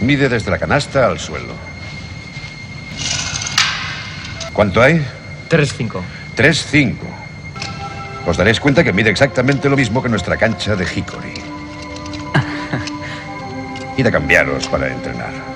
Mide desde la canasta al suelo. ¿Cuánto hay? 3-5. 3-5. Os daréis cuenta que mide exactamente lo mismo que nuestra cancha de Hickory. Id a cambiaros para entrenar.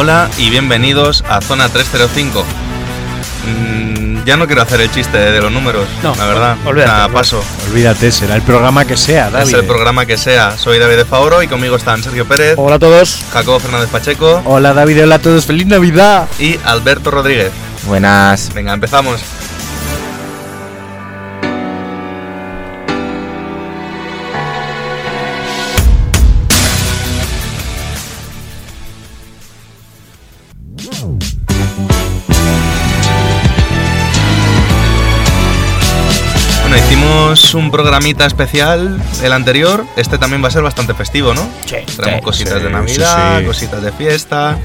Hola y bienvenidos a Zona 305. Mm, ya no quiero hacer el chiste de los números, No, la verdad. olvídate, Nada, olvídate. paso. Olvídate, será el programa que sea, David. Es el programa que sea. Soy David de Favoro y conmigo están Sergio Pérez, Hola a todos. Jacobo Fernández Pacheco Hola David, hola a todos, feliz Navidad. y Alberto Rodríguez. Buenas. Venga, empezamos. Hicimos un programita especial, el anterior. Este también va a ser bastante festivo, ¿no? Sí, Traemos sí, cositas sí, de Navidad, sí. cositas de fiesta.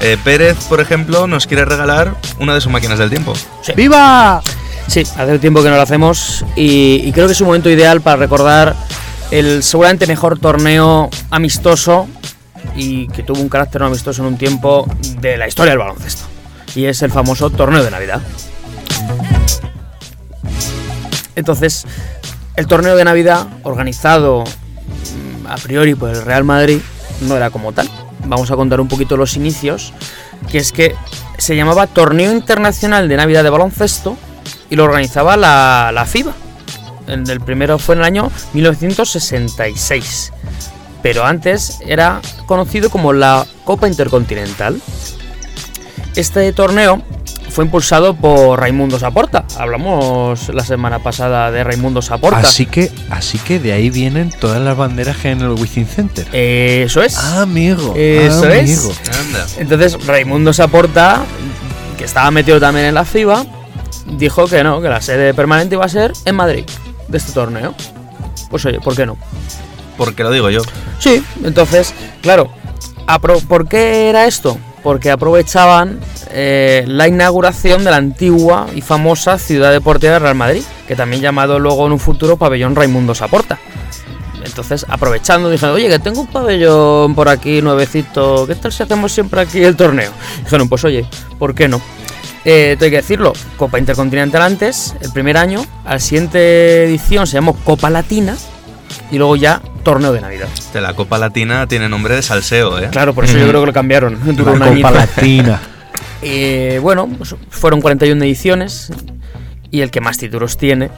Eh, Pérez, por ejemplo, nos quiere regalar una de sus máquinas del tiempo. ¡Viva! Sí, hace tiempo que no lo hacemos y, y creo que es un momento ideal para recordar el seguramente mejor torneo amistoso y que tuvo un carácter no amistoso en un tiempo de la historia del baloncesto. Y es el famoso torneo de Navidad. Entonces, el torneo de Navidad, organizado mm, a priori por el Real Madrid, no era como tal. Vamos a contar un poquito los inicios, que es que se llamaba Torneo Internacional de Navidad de Baloncesto y lo organizaba la, la FIBA. El, el primero fue en el año 1966, pero antes era conocido como la Copa Intercontinental. Este torneo fue impulsado por Raimundo Saporta. Hablamos la semana pasada de Raimundo Saporta. Así que, así que de ahí vienen todas las banderas que hay en el Wizzing Center. Eso es. Ah, amigo. Eso ah, es. amigo. Entonces Raimundo Saporta, que estaba metido también en la FIBA, dijo que no, que la sede permanente iba a ser en Madrid de este torneo. Pues oye, ¿por qué no? Porque lo digo yo. Sí, entonces, claro, ¿por qué era esto? Porque aprovechaban eh, la inauguración de la antigua y famosa ciudad deportiva de Real Madrid, que también llamado luego en un futuro pabellón Raimundo Saporta. Entonces, aprovechando, dijeron, oye, que tengo un pabellón por aquí nuevecito, ¿qué tal si hacemos siempre aquí el torneo? Dijeron, pues oye, ¿por qué no? Eh, tengo que decirlo, Copa Intercontinental antes, el primer año, a la siguiente edición se llamó Copa Latina y luego ya Torneo de Navidad. De la Copa Latina tiene nombre de salseo, ¿eh? Claro, por eso yo creo que lo cambiaron. Duró un La. Copa Latina. Eh, bueno, pues fueron 41 ediciones y el que más títulos tiene,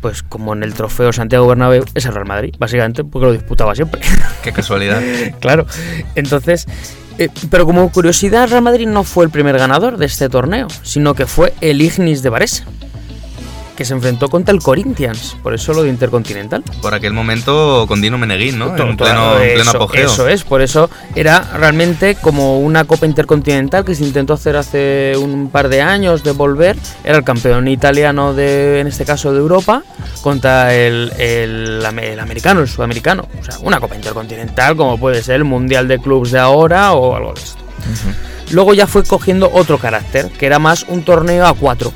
pues como en el trofeo Santiago Bernabéu, es el Real Madrid, básicamente, porque lo disputaba siempre. Qué casualidad. claro. Entonces, eh, pero como curiosidad, el Real Madrid no fue el primer ganador de este torneo, sino que fue el Ignis de Varese, que se enfrentó contra el Corinthians, por eso lo de Intercontinental. Por aquel momento con Dino Meneguín, ¿no? Todo- En pleno, en pleno eso, apogeo. Eso es, por eso era realmente como una Copa Intercontinental que se intentó hacer hace un par de años de volver. Era el campeón italiano de, en este caso, de Europa contra el, el americano, el sudamericano. O sea, una Copa Intercontinental como puede ser el Mundial de Clubs de ahora o algo de esto. Luego ya fue cogiendo otro carácter, que era más un torneo a cuatro.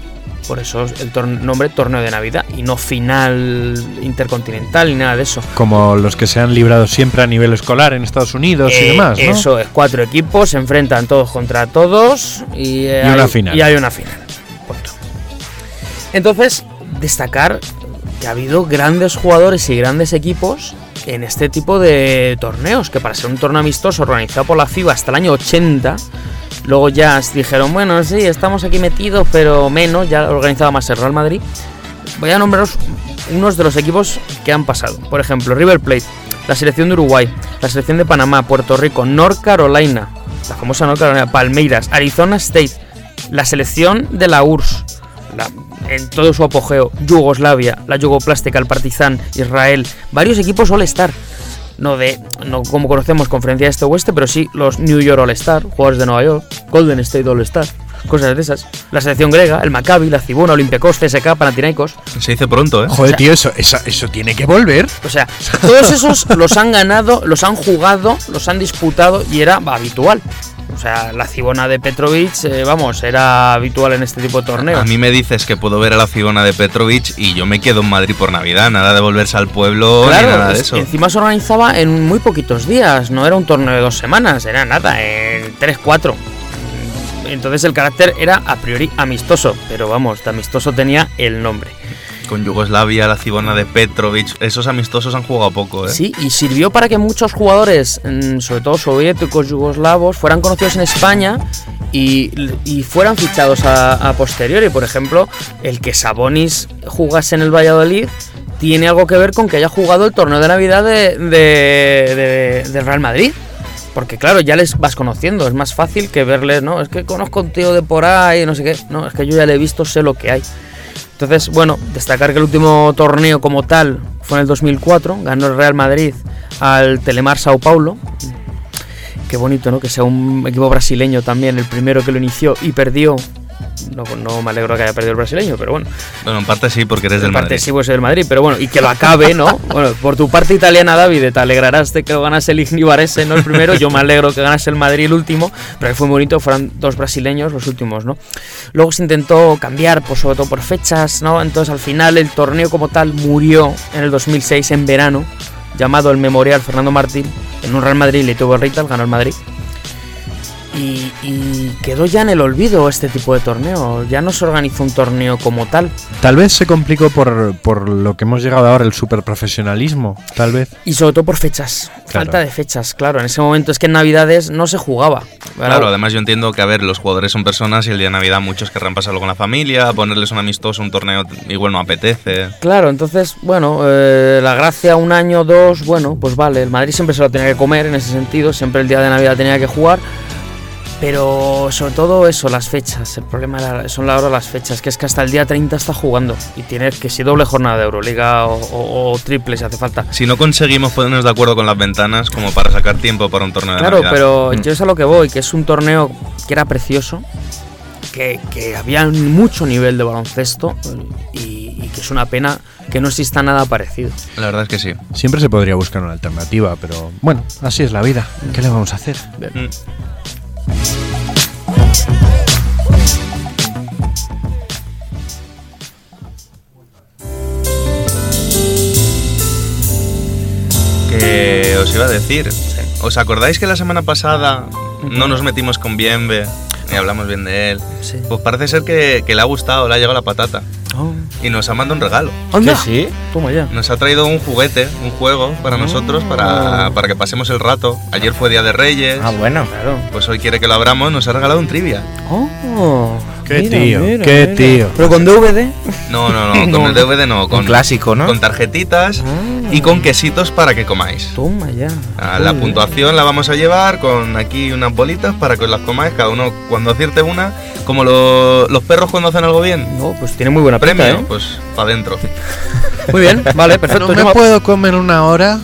Por eso es el nombre Torneo de Navidad y no final intercontinental ni nada de eso. Como los que se han librado siempre a nivel escolar en Estados Unidos y Eh, demás, ¿no? Eso es, cuatro equipos se enfrentan todos contra todos y, eh, Y una hay- final. Y hay una final. Punto. Entonces, destacar que ha habido grandes jugadores y grandes equipos en este tipo de torneos, que para ser un torneo amistoso organizado por la FIBA hasta el año 80, luego ya dijeron, bueno, sí, estamos aquí metidos, pero menos, ya organizaba más el Real Madrid. Voy a nombraros unos de los equipos que han pasado. Por ejemplo, River Plate, la selección de Uruguay, la selección de Panamá, Puerto Rico, North Carolina, la famosa North Carolina, Palmeiras, Arizona State, la selección de la URSS, en todo su apogeo, Yugoslavia, la Yugoplástica, el Partizan, Israel, varios equipos All-Star. No de no como conocemos conferencia este-oeste, pero sí los New York All-Star, jugadores de Nueva York, Golden State All-Star, cosas de esas. La selección griega, el Maccabi, la Cibona, Olympiacos, CSK, Panathinaikos. Se dice pronto, ¿eh? Joder, tío, eso, eso tiene que volver. O sea, todos esos los han ganado, los han jugado, los han disputado y era habitual. O sea, la Cibona de Petrovic, eh, vamos, era habitual en este tipo de torneos. A mí me dices que puedo ver a la cigona de Petrovic y yo me quedo en Madrid por Navidad, nada de volverse al pueblo ni nada de es- eso. encima se organizaba en muy poquitos días, no era un torneo de dos semanas, era nada, en tres, cuatro. Entonces el carácter era a priori amistoso, pero vamos, de amistoso tenía el nombre. Con Yugoslavia, la cigona de Petrovic, esos amistosos han jugado poco, ¿eh? Sí, y sirvió para que muchos jugadores, mm, sobre todo soviéticos, yugoslavos, fueran conocidos en España y, y fueran fichados a, a posteriori. Por ejemplo, el que Sabonis jugase en el Valladolid tiene algo que ver con que haya jugado el torneo de Navidad de, de- de- del Real Madrid. Porque claro, ya les vas conociendo, es más fácil que verles, no, es que conozco a un tío de por ahí, no sé qué, no, es que yo ya le he visto, sé lo que hay. Entonces, bueno, destacar que el último torneo como tal fue en el 2004, ganó el Real Madrid al Telemar Sao Paulo. Qué bonito, ¿no? Que sea un equipo brasileño también, el primero que lo inició y perdió. No, no me alegro que haya perdido el brasileño, pero bueno. Bueno, en parte sí, porque eres del En parte Madrid. sí, pues del Madrid, pero bueno, y que lo acabe, ¿no? Bueno, por tu parte italiana, David, te alegrarás de que lo ganase el Igni Varese, ¿no? El primero, yo me alegro que ganase el Madrid el último, pero que fue muy bonito, fueron dos brasileños los últimos, ¿no? Luego se intentó cambiar, pues sobre todo por fechas, ¿no? Entonces al final el torneo como tal murió en el 2006, en verano, llamado el Memorial Fernando Martín, en un Real Madrid le tuvo el Rital, ganó el Madrid. Y, y quedó ya en el olvido este tipo de torneo. Ya no se organizó un torneo como tal. Tal vez se complicó por, por lo que hemos llegado ahora, el superprofesionalismo. Tal vez. Y sobre todo por fechas. Claro. Falta de fechas, claro. En ese momento es que en Navidades no se jugaba. Claro, además yo entiendo que, a ver, los jugadores son personas y el día de Navidad muchos querrán pasarlo con la familia, ponerles un amistoso, un torneo, igual no apetece. Claro, entonces, bueno, eh, la gracia un año, dos, bueno, pues vale. El Madrid siempre se lo tenía que comer en ese sentido. Siempre el día de Navidad tenía que jugar. Pero sobre todo eso, las fechas. El problema son ahora las fechas, que es que hasta el día 30 está jugando. Y tiene que si doble jornada de Euroliga o, o- o triple si hace falta. Si no conseguimos ponernos de acuerdo con las ventanas como para sacar tiempo para un torneo de Claro, Navidad. pero Mm. yo es a lo que voy, que es un torneo que era precioso, que, que había mucho nivel de baloncesto y, y que es una pena que no exista nada parecido. La verdad es que sí. Siempre se podría buscar una alternativa, pero bueno, así es la vida. ¿Qué le vamos a hacer? Mm. Que os iba a decir, ¿os acordáis que la semana pasada no nos metimos con Bienve y hablamos bien de él? Sí. Pues parece ser que, que le ha gustado, le ha llegado la patata y nos ha mandado un regalo. ¡Anda! sí? Toma ya. Nos ha traído un juguete, un juego para nosotros, para, para que pasemos el rato. Ayer fue Día de Reyes, Ah, bueno. Claro. pues hoy quiere que lo abramos, nos ha regalado un trivia. Oh, Qué mira, tío, mira, qué mira. tío. Pero con DVD. No, no, no, con el DVD no, con, Un clásico, ¿no? con tarjetitas Ah. y con quesitos para que comáis. Toma ya. Ah, La puntuación la vamos a llevar con aquí unas bolitas para que os las comáis, cada uno cuando acierte una, como lo- los perros cuando hacen algo bien. No, pues tiene muy buena pinta, Premio, ¿eh? pues para adentro. Muy bien, vale, perfecto. ¿No me me- puedo comer una hora?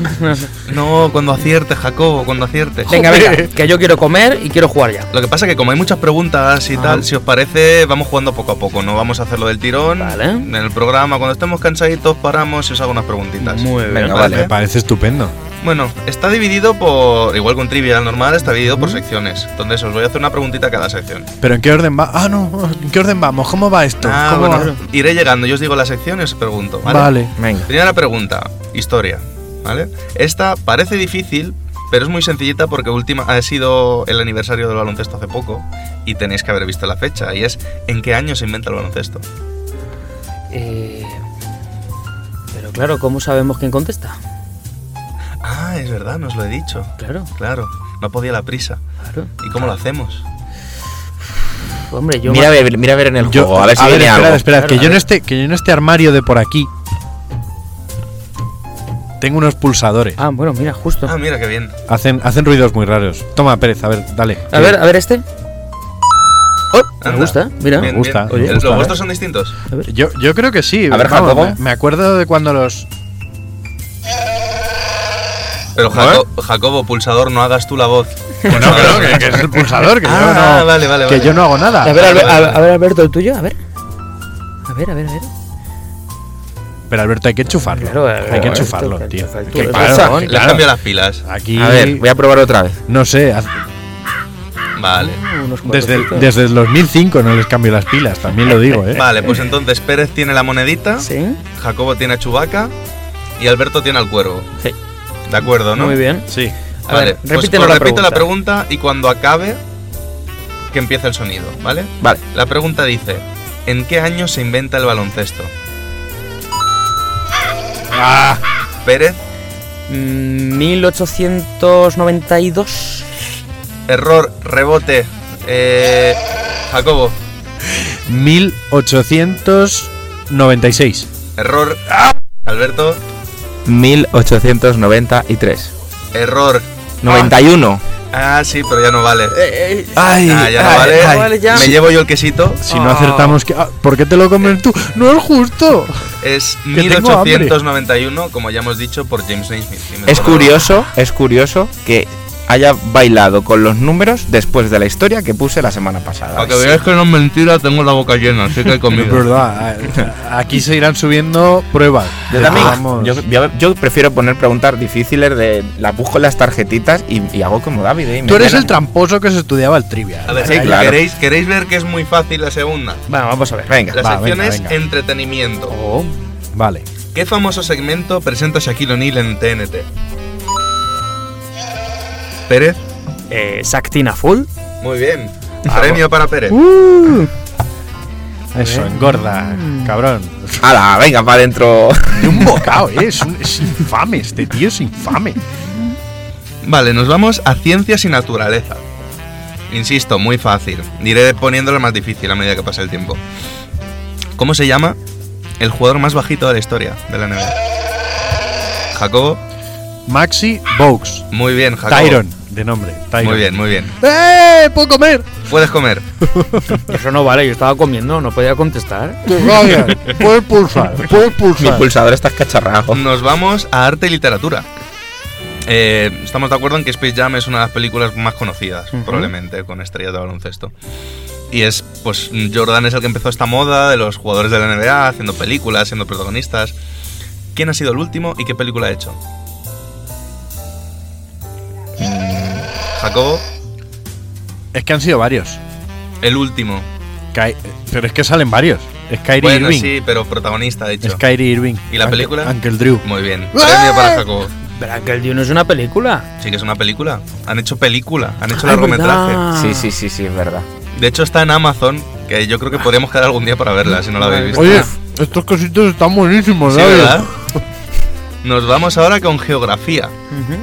No, cuando acierte, Jacobo, cuando acierte. Venga, venga, que yo quiero comer y quiero jugar ya. Lo que pasa es que como hay muchas preguntas y Ah. tal, si os parece, vamos jugando poco a poco. No vamos a hacerlo del tirón. Vale. En el programa, cuando estemos cansaditos, paramos y os hago unas preguntitas. Muy bien. Venga, ¿Vale? Me parece estupendo. Bueno, está dividido por. Igual con trivial normal, está dividido por secciones. Entonces os voy a hacer una preguntita a cada sección. ¿Pero en qué orden va? Ah, no, ¿en qué orden vamos? ¿Cómo va esto? Ah, ¿Cómo bueno, va? iré llegando. Yo os digo la sección y os pregunto. ¿vale? Vale. Venga. Primera pregunta: historia. ¿Vale? Esta parece difícil, pero es muy sencillita porque última, ha sido el aniversario del baloncesto hace poco y tenéis que haber visto la fecha. Y es: ¿en qué año se inventa el baloncesto? Eh, pero claro, ¿cómo sabemos quién contesta? Ah, es verdad, nos lo he dicho. Claro, Claro, no podía la prisa. claro. ¿Y cómo lo hacemos? Hombre, yo Mira a ver, mira a ver en el Yo- juego, a ver si viene esperad, algo. esperad, Claro, que yo ver. este, que yo en este armario de por aquí tengo unos pulsadores. Ah, bueno, mira, justo. Ah, mira qué bien. Hacen, hacen ruidos muy raros. Toma, Pérez, a ver, dale. A ver, a ver este. Oh, me gusta, mira. Bien, gusta, bien. oye, ¿Los gusta, vuestros son distintos? Yo, yo creo que sí. A ver, vamos, Jacobo. me, me acuerdo de cuando los. Pero Jaco- Jacobo, pulsador, no hagas tú la voz. Que no, que no, que, que es el pulsador, que, Ah, yo, no, vale, vale, que vale. yo no hago nada. A ver, Albe- vale, vale. a, a ver, Alberto, el tuyo, a ver. A ver, a ver, a ver. Pero Alberto, hay que enchufarlo. Claro, hay que enchufarlo, tío. Que- claro, Claro, Le las pilas. Aquí, A ver, voy a probar otra vez. no sé, haz- Vale. Desde, el- desde el 2005 no les cambio las pilas, también lo digo, ¿eh? Vale, pues entonces Pérez tiene la monedita, Sí, Jacobo tiene a Chubaca y Alberto tiene al cuervo. sí. ¿De acuerdo, no? Muy bien. Sí. A Vale, ver, pues la repito pregunta. la pregunta y cuando acabe, que empiece el sonido, ¿vale? Vale. La pregunta dice: ¿En qué año se inventa el baloncesto? Ah, Pérez, Mm, 1892. error, rebote. Eh, Jacobo, 1896. error. Alberto, 1893. error. 91. Ah, sí, pero ya no vale. Ay, Ah, ya no ay, vale. ay. vale, ya. Me llevo yo el quesito. Si no acertamos, que, ah, ¿por qué te lo comes tú? No es justo. Es Que tengo hambre. 1891, como ya hemos dicho, por James Naismith. Es curioso, es curioso que haya bailado con los números después de la historia que puse la semana pasada. Para que veáis que no es mentira, tengo la boca llena, así que hay Es comida. verdad. eh, Aquí se irán subiendo pruebas. Yo también. Vamos. Yo, yo- yo prefiero poner preguntas difíciles de las busco en las tarjetitas y, y hago como David. ¿eh? Y Tú eres el tramposo que se estudiaba el trivia. A ver, Sí, claro. ¿queréis, ¿queréis ver que es muy fácil la segunda? Bueno, vamos a ver. Venga. La Va, sección venga, es venga. entretenimiento. Oh, Vale. ¿Qué famoso segmento presenta Shaquille O'Neal en TNT? Pérez. eh, Sactina Full. Muy bien. Premio para Pérez. Eso, engorda, cabrón. ¡Hala! Venga, para adentro. De un bocado, ¿eh? Es, un- es infame, este tío es infame. Vale, nos vamos a ciencias y naturaleza. Insisto, muy fácil. Iré poniéndolo más difícil a medida que pase el tiempo. ¿Cómo se llama el jugador más bajito de la historia de la NBA? Jacobo. Maxi Box. Muy bien, Jacobo. Tyron, de nombre. Tyron. Muy bien, muy bien. ¡Eh! ¡Puedo comer! Puedes comer. Eso no vale, yo estaba comiendo, no podía contestar. ¡Que vaya! Puedes pulsar, puedes Mi pulsar. pulsador está escacharrado. Nos vamos a arte y literatura. Eh, estamos de acuerdo en que Space Jam es una de las películas más conocidas, probablemente, con estrellas de baloncesto. Y es, pues, Jordan es el que empezó esta moda de los jugadores de la NBA haciendo películas, siendo protagonistas. ¿Quién ha sido el último y qué película ha hecho? Jacobo, Es que han sido varios. el último. Ky- pero es que salen varios. Es Kyrie bueno, Irving. sí, pero protagonista, de hecho. Es Kyrie Irving. ¿Y la Uncle- película? Uncle Drew. Muy bien. Premio para Jacobo. Pero que el Dune es una película. Sí que es una película. Han hecho película, han hecho Ah, largometraje. verdad. Sí, sí, sí, sí, es verdad. De hecho está en Amazon, que yo creo que podríamos quedar algún día para verla, si no la habéis visto. Oye, estos cositos están buenísimos, Sí, ¿sabes? ¿verdad? Nos vamos ahora con geografía. Ujú.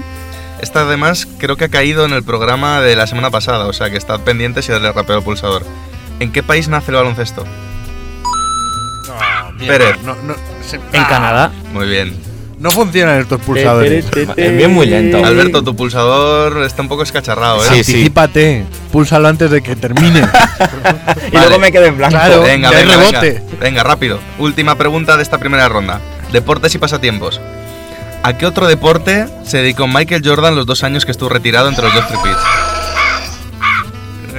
Esta además creo que ha caído en el programa de la semana pasada, o sea que estad pendientes y darle rápido al pulsador. ¿En qué país nace el baloncesto? Pérez. No, no, se- En Ah, Canadá. Muy bien. No funcionan estos pulsadores. Es bien muy lento. Alberto, tu pulsador está un poco escacharrado, ¿eh? Sí, sí. Anticípate. Púlsalo antes de que termine. Y luego me quedé en blanco. Claro. Venga, rebote. venga. Venga, rápido. Última pregunta de esta primera ronda. Deportes y pasatiempos. ¿A qué otro deporte se dedicó Michael Jordan los dos años que estuvo retirado entre los dos tripits?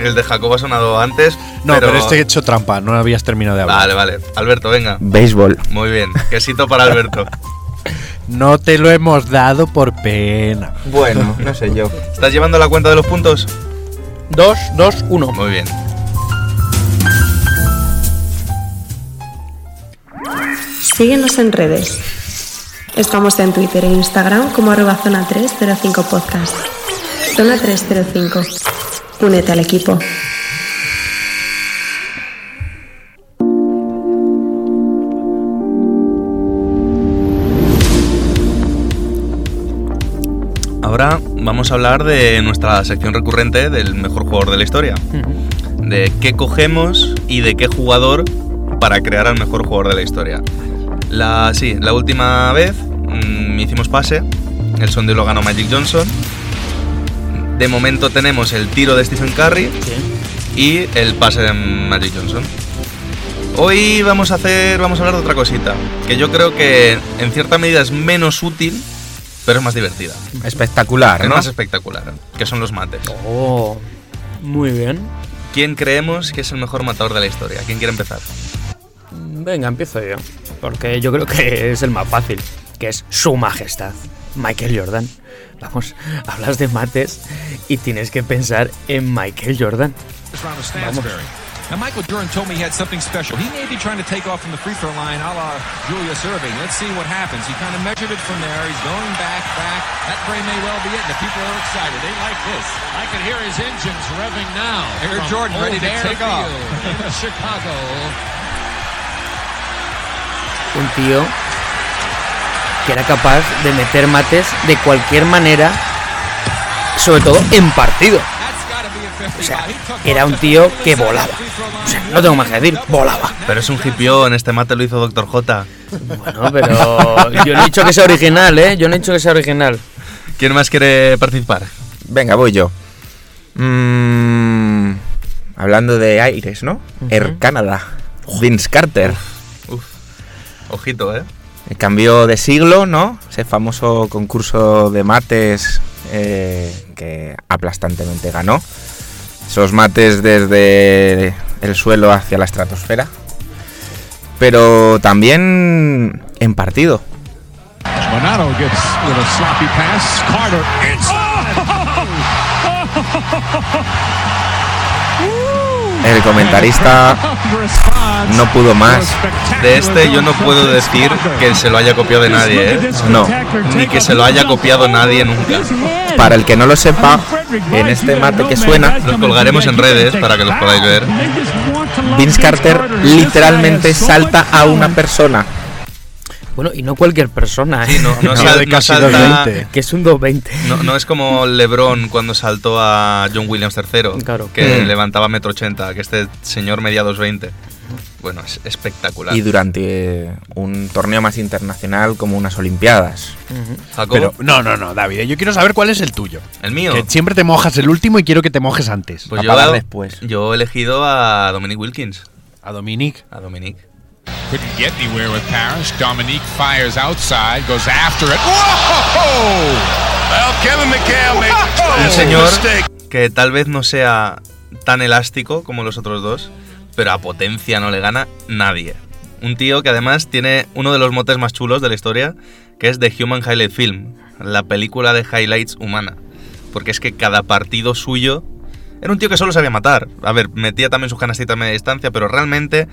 El de Jacobo ha sonado antes. No, pero, este he hecho trampa. No habías terminado de hablar. Vale, vale. Alberto, venga. Béisbol. Muy bien. Quesito para Alberto. No te lo hemos dado por pena. Bueno, no sé yo. ¿Estás llevando la cuenta de los puntos? Dos, dos, uno. Muy bien. Síguenos en redes. Estamos en Twitter e Instagram como arroba zona 305 podcast. Zona 305. Únete al equipo. Ahora vamos a hablar de nuestra sección recurrente del mejor jugador de la historia. De qué cogemos y de qué jugador para crear al mejor jugador de la historia. La, sí, la última vez mm, hicimos pase, el sondeo lo ganó Magic Johnson. De momento tenemos el tiro de Stephen Curry y el pase de Magic Johnson. Hoy vamos a hacer, vamos a hablar de otra cosita, que yo creo que en cierta medida es menos útil, pero es más divertida. Espectacular, Es ¿no? más espectacular, que son los mates. Oh, muy bien. ¿Quién creemos que es el mejor matador de la historia? ¿Quién quiere empezar? Venga, empiezo yo. Porque yo creo que es el más fácil, que es Su Majestad, Michael Jordan. Vamos, hablas de mates y tienes que pensar en Michael Jordan. Stansbury. Now, Michael Jordan told me he had something special. He may be trying to take off from the free throw line a la Julius Irving. Let's see what happens. He kind of measured it from there. He's going back, back. That very may well be it. The people are excited. They like this. I can hear his engines revving now. Air Jordan ready to take off. Chicago. Un tío que era capaz de meter mates de cualquier manera, sobre todo en partido. That's gotta be a 50. O sea, era un tío que volaba. O sea, no tengo más que decir, volaba. Pero es un hipión, este mate lo hizo Dr. J. Bueno, pero yo no he dicho que sea original, ¿eh? Yo no he dicho que sea original. ¿Quién más quiere participar? Venga, voy yo. Mm, hablando de aires, ¿no? Air Canada. Vince Carter. Ojito, ¿eh? El cambio de siglo, ¿no? Ese famoso concurso de mates eh, que aplastantemente ganó. Esos mates desde el suelo hacia la estratosfera. Pero también en partido. El comentarista no pudo más. De este yo no puedo decir que se lo haya copiado de nadie, ¿eh? No. Ni que se lo haya copiado nadie nunca. Para el que no lo sepa, en este mate que suena, Los colgaremos en redes para que los podáis ver. Vince Carter literalmente salta a una persona. Bueno, y no cualquier persona, ¿eh? Sí, no, no, No, sal- de no casi salta- 220. Que es un 220. no, no es como LeBron cuando saltó a John Williams III, Claro. que Mm. levantaba metro ochenta, que este señor medía 220. Bueno, es espectacular. Y durante un torneo más internacional como unas Olimpiadas. Jacobo, Pero no, no, no, David, yo quiero saber cuál es el tuyo. el mío. Que siempre te mojas el último y quiero que te mojes antes. Pues yo, después. yo he elegido a Dominic Wilkins. A Dominic. A Dominic. Couldn't get anywhere with Parrish. Dominique fires outside, goes after it. Whoa! Well, Kevin McHale made Un señor que tal vez no sea tan elástico como los otros dos, pero a potencia no le gana nadie. Un tío que además tiene uno de los motes más chulos de la historia, que es The Human Highlight Film, la película de highlights humana. Porque es que cada partido suyo era un tío que solo sabía matar. A ver, metía también sus canastitas a media distancia, pero realmente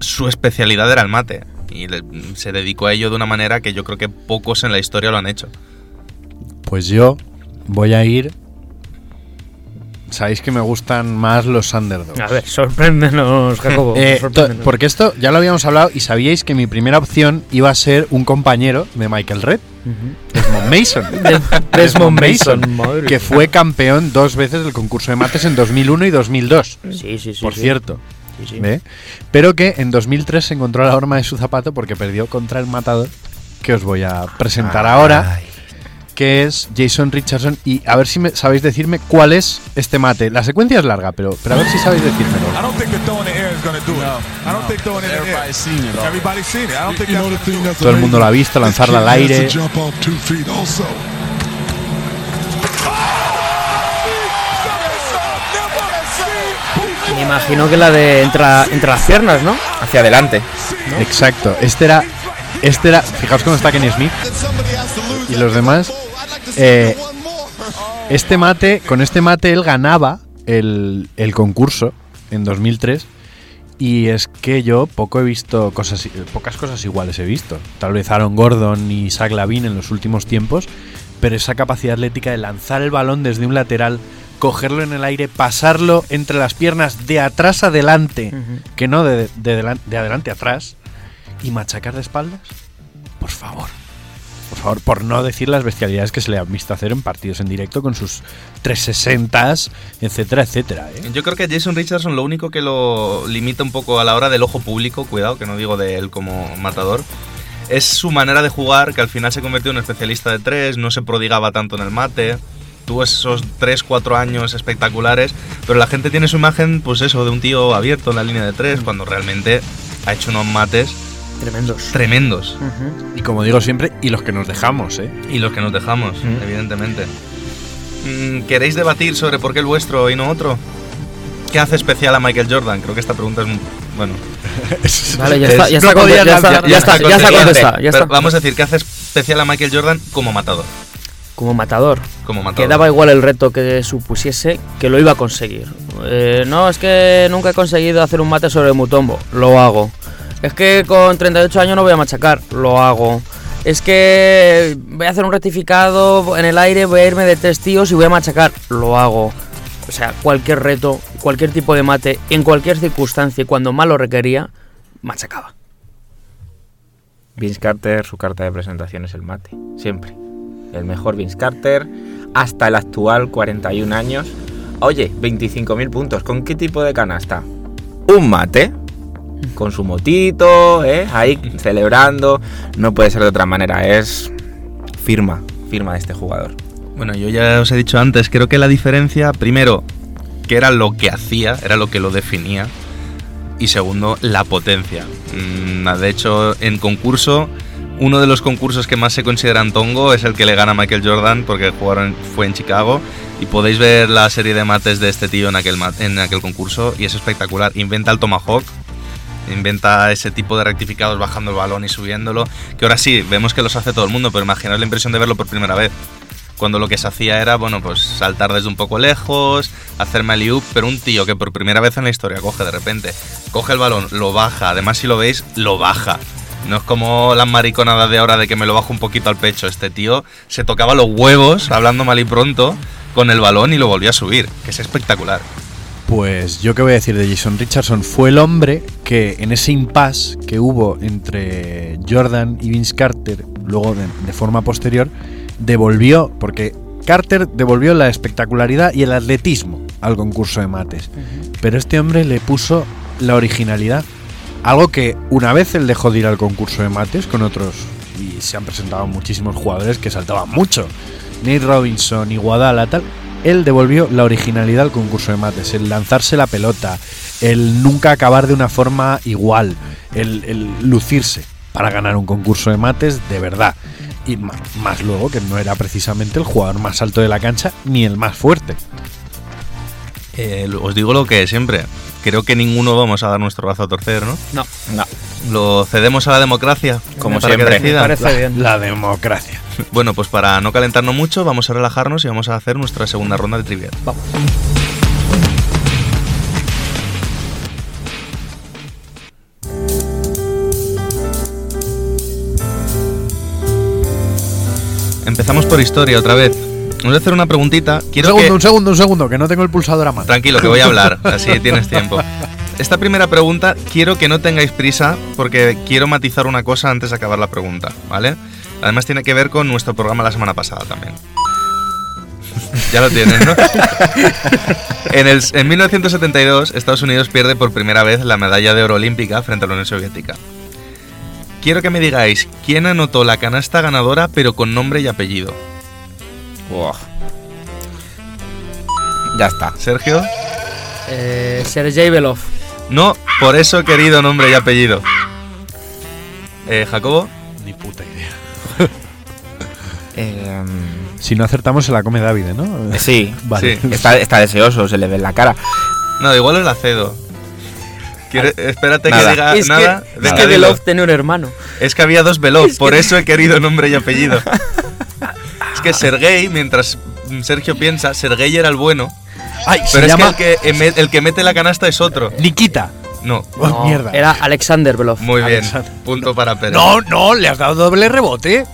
su especialidad era el mate. Y le- se dedicó a ello de una manera que yo creo que pocos en la historia lo han hecho. Pues yo voy a ir. Sabéis que me gustan más los underdogs. A ver, sorpréndenos, Jacobo. Eh, sorpréndenos. porque esto ya lo habíamos hablado y sabíais que mi primera opción iba a ser un compañero de Michael Red, Desmond Mason. Desmond Mason, madre que fue campeón dos veces del concurso de mates en 2001 y 2002, Sí, sí, sí. por sí. cierto. Sí, sí. ¿ve? Pero que en 2003 se encontró la horma de su zapato porque perdió contra el matador que os voy a presentar ahora, que es Jason Richardson. Y a ver si me, sabéis decirme cuál es este mate. La secuencia es larga, pero, pero a ver si sabéis decírmelo. I don't think the throw in the air is going to do it. I don't think throwing in the air. Everybody's seen it. already. Everybody's seen it. I don't think You know that's the thing that's Todo el mundo lo ha visto, lanzarla al aire. Imagino que la de entre, entre las piernas, ¿no? Hacia adelante. Exacto. Este era. Este era. Fijaos cómo está Kenny Smith. Y los demás. Eh, este mate. Con este mate él ganaba el, el concurso en 2003. Y es que yo poco he visto cosas, pocas cosas iguales he visto. Tal vez Aaron Gordon y Zach Lavin en los últimos tiempos, pero esa capacidad atlética de lanzar el balón desde un lateral, cogerlo en el aire, pasarlo entre las piernas de atrás adelante, que no de, de, delan- de adelante atrás, y machacar de espaldas, por favor. Por favor, por no decir las bestialidades que se le han visto hacer en partidos en directo con sus 360s, etcétera, etcétera. ¿eh? Yo creo que Jason Richardson lo único que lo limita un poco a la hora del ojo público, cuidado, que no digo de él como matador, es su manera de jugar, que al final se convirtió en un especialista de tres, no se prodigaba tanto en el mate, tuvo esos 3-4 años espectaculares, pero la gente tiene su imagen, pues eso, de un tío abierto en la línea de tres, cuando realmente ha hecho unos mates Tremendos. tremendos. Y como digo siempre, y los que nos dejamos, ¿eh? Y los que nos dejamos, Mm. evidentemente. Mm, ¿Queréis debatir sobre por qué el vuestro y no otro? ¿Qué hace especial a Michael Jordan? Creo que esta pregunta es. muy- Bueno, Vale, ya Es- está, ya está, ya está, lanzar- ya está, ya está contestado, ya Pero está. Vamos a decir, ¿qué hace especial a Michael Jordan como matador? Como matador. Como matador. Que daba igual el reto que supusiese, que lo iba a conseguir. Eh, no, es que nunca he conseguido hacer un mate sobre Mutombo. Lo hago. Es que con 38 años no voy a machacar. Lo hago. Es que voy a hacer un rectificado en el aire, voy a irme de tres tíos y voy a machacar. Lo hago. O sea, cualquier reto, cualquier tipo de mate, en cualquier circunstancia, y cuando más lo requería, machacaba. Vince Carter, su carta de presentación es el mate, siempre. El mejor Vince Carter, hasta el actual, 41 años. Oye, 25.000 puntos, ¿con qué tipo de canasta? Un mate, con su motito, ¿eh? ahí celebrando. No puede ser de otra manera, es firma, firma de este jugador. Bueno, yo ya os he dicho antes, creo que la diferencia, primero, que era lo que hacía, era lo que lo definía. Y segundo, la potencia. Mm, de hecho, en concurso, uno de los concursos que más se consideran tongo es el que le gana Michael Jordan, porque jugaron, fue en Chicago. Y podéis ver la serie de mates de este tío en aquel, en aquel concurso, y es espectacular. Inventa el Tomahawk, inventa ese tipo de rectificados bajando el balón y subiéndolo. Que ahora sí, vemos que los hace todo el mundo, pero imaginaos la impresión de verlo por primera vez cuando lo que se hacía era, bueno, pues saltar desde un poco lejos, hacerme alley pero un tío que por primera vez en la historia coge de repente, coge el balón, lo baja, además si lo veis, lo baja. No es como las mariconadas de ahora de que me lo bajo un poquito al pecho. Este tío se tocaba los huevos, hablando mal y pronto, con el balón y lo volvió a subir, que es espectacular. Pues yo qué voy a decir de Jason Richardson, fue el hombre que en ese impasse que hubo entre Jordan y Vince Carter, luego de, de forma posterior, devolvió, porque Carter devolvió la espectacularidad y el atletismo al concurso de mates, pero este hombre le puso la originalidad, algo que una vez él dejó de ir al concurso de mates con otros, y se han presentado muchísimos jugadores que saltaban mucho, Nate Robinson, Iguadala, tal, él devolvió la originalidad al concurso de mates, el lanzarse la pelota, el nunca acabar de una forma igual, el, lucirse para ganar un concurso de mates de verdad. Y más, luego que no era precisamente el jugador más alto de la cancha ni el más fuerte. Eh, os digo lo que siempre, creo que ninguno vamos a dar nuestro brazo a torcer, ¿no? No, No, Lo cedemos a la democracia, Como para que siempre. me decida. parece bien. La democracia. Bueno, pues para no calentarnos mucho, vamos a relajarnos y vamos a hacer nuestra segunda ronda de trivia. Vamos. Empezamos por historia otra vez. Vamos a hacer una preguntita. Un segundo, que... un segundo, un segundo, que no tengo el pulsador a mano. Tranquilo, que voy a hablar, así tienes tiempo. Esta primera pregunta quiero que no tengáis prisa porque quiero matizar una cosa antes de acabar la pregunta, ¿vale? Además tiene que ver con nuestro programa la semana pasada también. ya lo tienes, ¿no? en, el, en 1972, Estados Unidos pierde por primera vez la medalla de oro olímpica frente a la Unión Soviética. Quiero que me digáis quién anotó la canasta ganadora pero con nombre y apellido. Ya está. Sergio. Eh, Sergei Belov. No, por eso querido nombre y apellido. Eh, Jacobo. Ni puta idea. Em, Si no acertamos, se la come David, ¿no? sí, Vale. Sí. está, está deseoso, se le ve en la cara. No, igual os la cedo. Quiere- espérate Nada. que diga es nada. que, es que. Belov tenía un hermano. Es que había dos Belov, por eso he querido nombre y apellido. es que Sergei, mientras Sergio piensa, Sergei era el bueno, Ay, pero es llama que el, que eme- el que mete la canasta es otro. Nikita. No, Oh, No, mierda. Era Alexander Belov. muy bien. Punto para Pérez. No, no, le has dado doble rebote.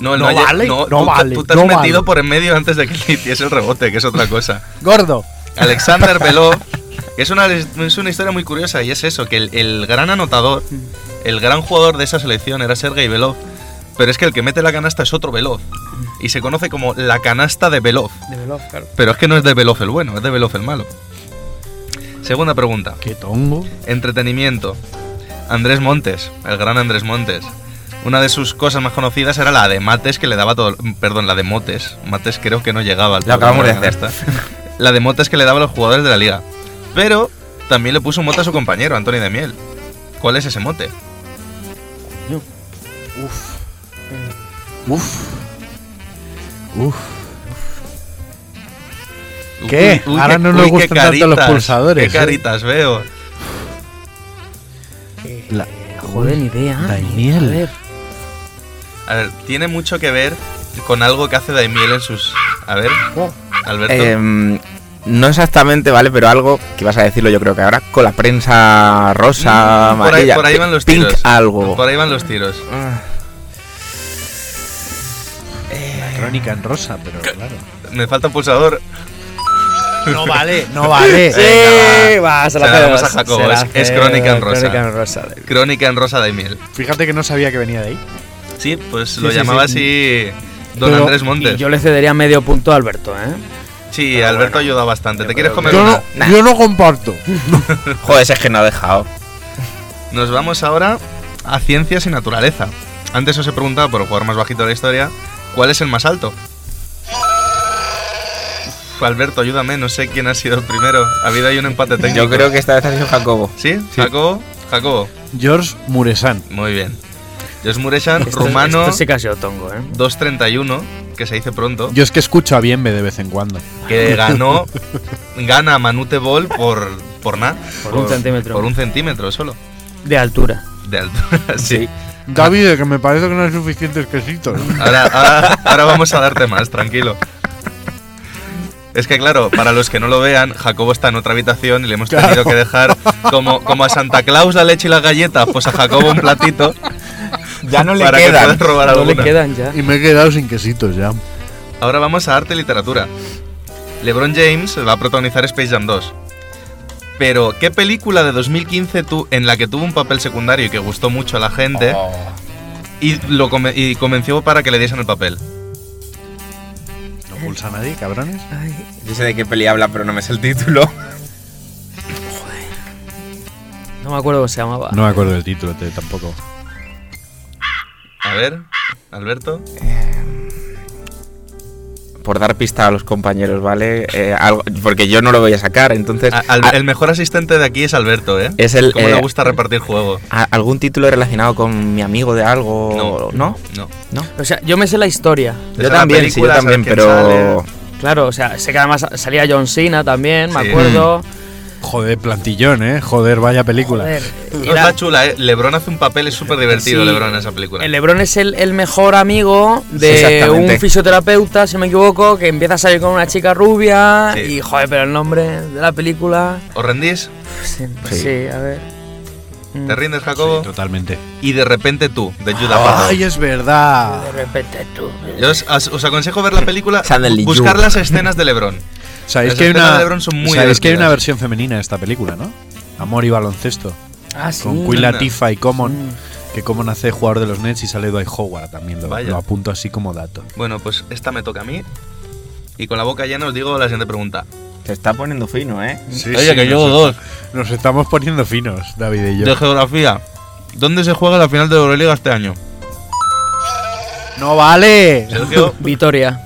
no, no oye, vale, no tú, vale, Tú te has no metido vale. por en medio antes de que le hiciese el rebote, que es otra cosa. Gordo. Alexander Belov, es una, es una historia muy curiosa y es eso, que el, el gran anotador, el gran jugador de esa selección era Sergei Belov, pero es que el que mete la canasta es otro Belov y se conoce como la canasta de Belov, De Belov, claro. pero es que no es de Belov el bueno, es de Belov el malo. Segunda pregunta, Qué tongo. entretenimiento. Andrés Montes, el gran Andrés Montes. Una de sus cosas más conocidas era la de mates que le daba todo, perdón, la de motes. Mates creo que no llegaba al Lo acabamos de hacer. esta. La de motes que le daba a los jugadores de la liga. Pero también le puso un mote a su compañero, Antonio de Miel. ¿Cuál es ese mote? Uf. Uf. ¿Qué? Ahora no nos qué gustan tanto los caritas, pulsadores, Qué ¿eh? caritas veo. La- Joder, ni idea. Daimiel. A ver. A ver, tiene mucho que ver con algo que hace Daimiel en sus. A ver, Alberto. Em, no exactamente, ¿vale? Pero algo que vas a decirlo yo creo que ahora con la prensa rosa, Mm, por, ahí, amarilla. por ahí van los pink tiros. algo. Por ahí van los tiros. Ah, Crónica en rosa, pero claro. Me falta un pulsador. No vale, no vale. Venga, va, se la damos a Jacobo, es- es Crónica en rosa. Crónica en rosa Daimiel. Fíjate que no sabía que venía de ahí. Sí, pues Sí, lo sí, llamaba sí. así Don Pero- Andrés Montes. y yo le cedería medio punto a Alberto, ¿eh? Sí, Alberto ayuda bastante. ¿Te quieres comer Yo una? no, yo no comparto. Joder, ese es que no ha dejado. Nos vamos ahora a ciencias y naturaleza. Antes os he preguntado por el jugador más bajito de la historia, ¿cuál es el más alto? Uf, Alberto, ayúdame, no sé quién ha sido el primero. Ha habido ahí un empate técnico. Yo creo que esta vez ha sido Jacobo. ¿Sí? ¿Jacobo? Jacobo. George Muresan. Muy bien. Jos Muresan, Esto- rumano, Esto sí que ha sido tongo, ¿eh? 2.31, que se dice pronto, Yo es que escucho a Bienve de vez en cuando. que ganó, gana Manute Ball por, por nada. Por un centímetro. Por un centímetro solo, De altura. de altura. sí. David, que me parece que no hay suficientes quesitos. Ahora, ahora, ahora vamos a darte más, tranquilo. Es que claro, para los que no lo vean, Jacobo está en otra habitación y le hemos tenido que dejar como, como a Santa Claus la leche y las galletas, pues a Jacobo un platito Ya no le para que quedan. puedas robar No le alguna. quedan ya. Y me he quedado sin quesitos ya. Ahora vamos a arte y literatura. LeBron James va a protagonizar Space Jam 2. Pero, ¿qué película de 2015 tú, en la que tuvo un papel secundario y que gustó mucho a la gente Oh. y, lo y convenció para que le diesen el papel? ¿No pulsa nadie, cabrones? Yo sé de qué peli habla, pero no me sé el título. No me acuerdo cómo se llamaba. No me acuerdo del título te- tampoco. A ver, Alberto. Por dar pista a los compañeros, ¿vale? Eh, algo- porque yo no lo voy a sacar, entonces. A- al- a- el mejor asistente de aquí es Alberto, ¿eh? Es el, Cómo eh, le gusta repartir juego. a- ¿Algún título relacionado con mi amigo de algo? ¿No? No. ¿No? O sea, yo me sé la historia. Yo también, sí, yo también, pero. sale. Claro, o sea, sé que además salía John Cena también, me acuerdo. Joder, plantillón, ¿eh? Joder, vaya película. Joder, No era- está chula, ¿eh? Lebron hace un papel, es súper divertido Sí. Lebron en esa película. El Lebron es el, el mejor amigo de un fisioterapeuta, si no me equivoco, que empieza a salir con una chica rubia. Sí. Y joder, pero el nombre de la película. ¿Os rendís? Sí, Sí. sí, a ver. Mm. ¿Te rindes, Jacobo? Sí, totalmente. y de repente tú, de Judah. ¡Ay, es verdad! De repente tú. Yo os, os- aconsejo ver la película, buscar las escenas de Lebron. ¿Sabéis Las que hay escenas una, de LeBron son muy ¿sabéis que hay una versión femenina de esta película, no? Amor y baloncesto. Ah, sí. Con Queen. Latifah y Common. Mm. Que Common hace jugador de los Nets y sale Dwight Howard también. Lo, lo apunto así como dato. Bueno, pues esta me toca a mí. Y con la boca llena os digo la siguiente pregunta. Se está poniendo fino, ¿eh? Oye, que llevo dos. Nos estamos poniendo finos, David y yo. De geografía. ¿Dónde se juega la final de Euroliga este año? ¡No vale! Sergio, Vitoria.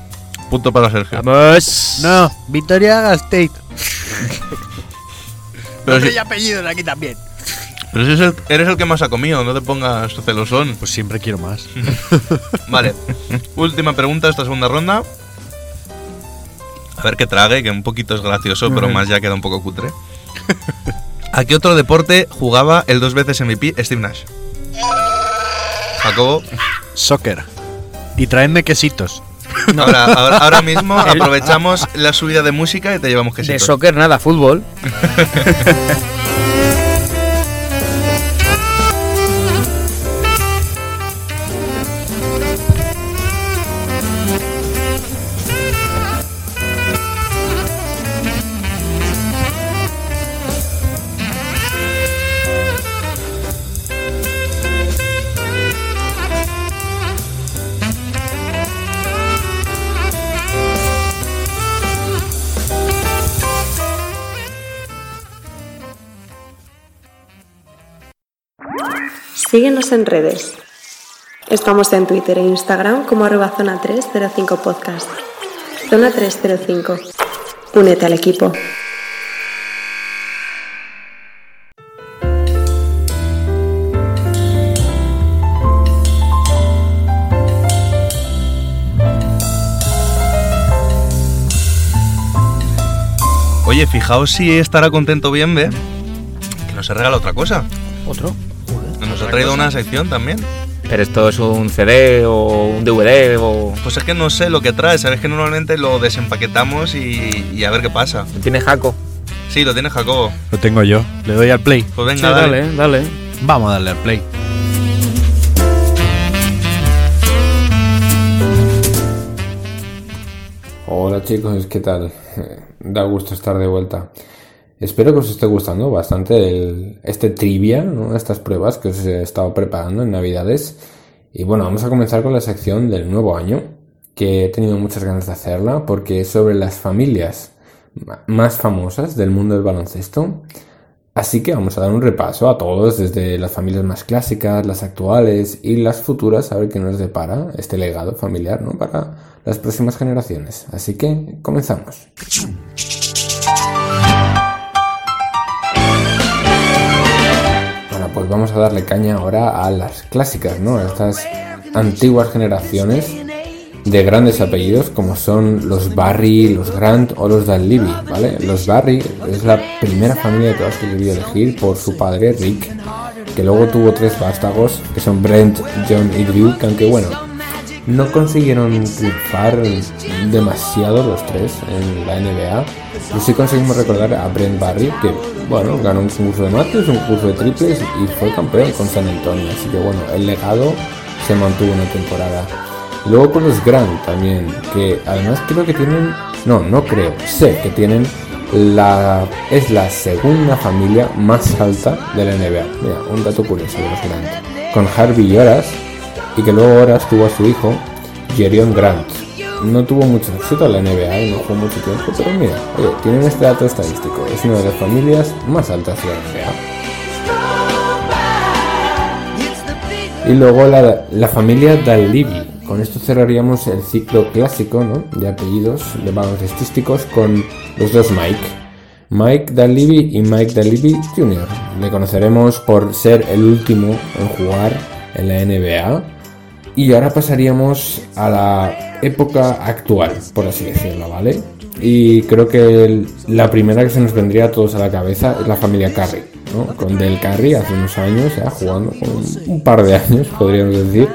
punto para Sergio. Vamos. No, Victoria Gasteiz. Pero si, apellidos aquí también. pero si es el- eres el que más ha comido, no te pongas celosón. Pues siempre quiero más. Vale. Última pregunta de esta segunda ronda. A ver qué trague, que un poquito es gracioso, pero más ya queda un poco cutre. ¿A qué otro deporte jugaba el dos veces MVP Steve Nash? Jacobo, Soccer. Y traedme quesitos. ahora, ahora, ahora mismo aprovechamos la subida de música y te llevamos que De soccer nada, fútbol. Síguenos en redes. Estamos en Twitter e Instagram como arroba zona 305 podcast. Zona 305. Únete al equipo. Oye, fijaos si estará contento bien, ¿ve? Que nos regala otra cosa. ¿Otro? Nos ha traído una sección también. Pero esto es un CD o un DVD o... Pues es que no sé lo que trae, sabes que normalmente lo desempaquetamos y, y a ver qué pasa. ¿Tiene Jaco? Sí, lo tiene Jacobo. Lo tengo yo. Le doy al play. Pues Sí, venga, dale. dale, dale. Vamos a darle al play. Hola chicos, ¿qué tal? Da gusto estar de vuelta. Espero que os esté gustando bastante este trivia, ¿no? estas pruebas que os he estado preparando en Navidades. Y bueno, vamos a comenzar con la sección del nuevo año, que he tenido muchas ganas de hacerla porque es sobre las familias más famosas del mundo del baloncesto. Así que vamos a dar un repaso a todos, desde las familias más clásicas, las actuales y las futuras, a ver qué nos depara este legado familiar ¿no? para las próximas generaciones. Así que comenzamos. Pues vamos a darle caña ahora a las clásicas, ¿no? A estas antiguas generaciones de grandes apellidos como son los Barry, los Grant o los Dunleavy, ¿vale? Los Barry es la primera familia de todas que debió elegir por su padre Rick, que luego tuvo tres vástagos que son Brent, John y Drew, que aunque bueno, no consiguieron triunfar demasiado los tres en la NBA. Pero sí conseguimos recordar a Brent Barry, que bueno, ganó un concurso de mates, un concurso de triples y fue campeón con San Antonio. Así que bueno, el legado se mantuvo una temporada. Luego con los Grant también, que además creo que tienen, no, no creo, sé que tienen la, es la segunda familia más alta de la NBA. Mira, un dato curioso de los Grant. Con Harvey y Horas, y que luego Horas tuvo a su hijo, Jerion Grant. No tuvo mucho éxito en la NBA y no jugó mucho tiempo, pero mira, oye, tienen este dato estadístico. Es una de las familias más altas de la NBA. Y luego la, la familia Dallivi. Con esto cerraríamos el ciclo clásico ¿no? de apellidos de baloncestísticos con los dos Mike. Mike Dallivi y Mike Dallivi Jr. Le conoceremos por ser el último en jugar en la NBA. Y ahora pasaríamos a la época actual, por así decirlo, ¿vale? Y creo que la primera que se nos vendría a todos a la cabeza es la familia Curry, ¿no? Con Del Curry hace unos años, ya jugando un par de años, podríamos decir.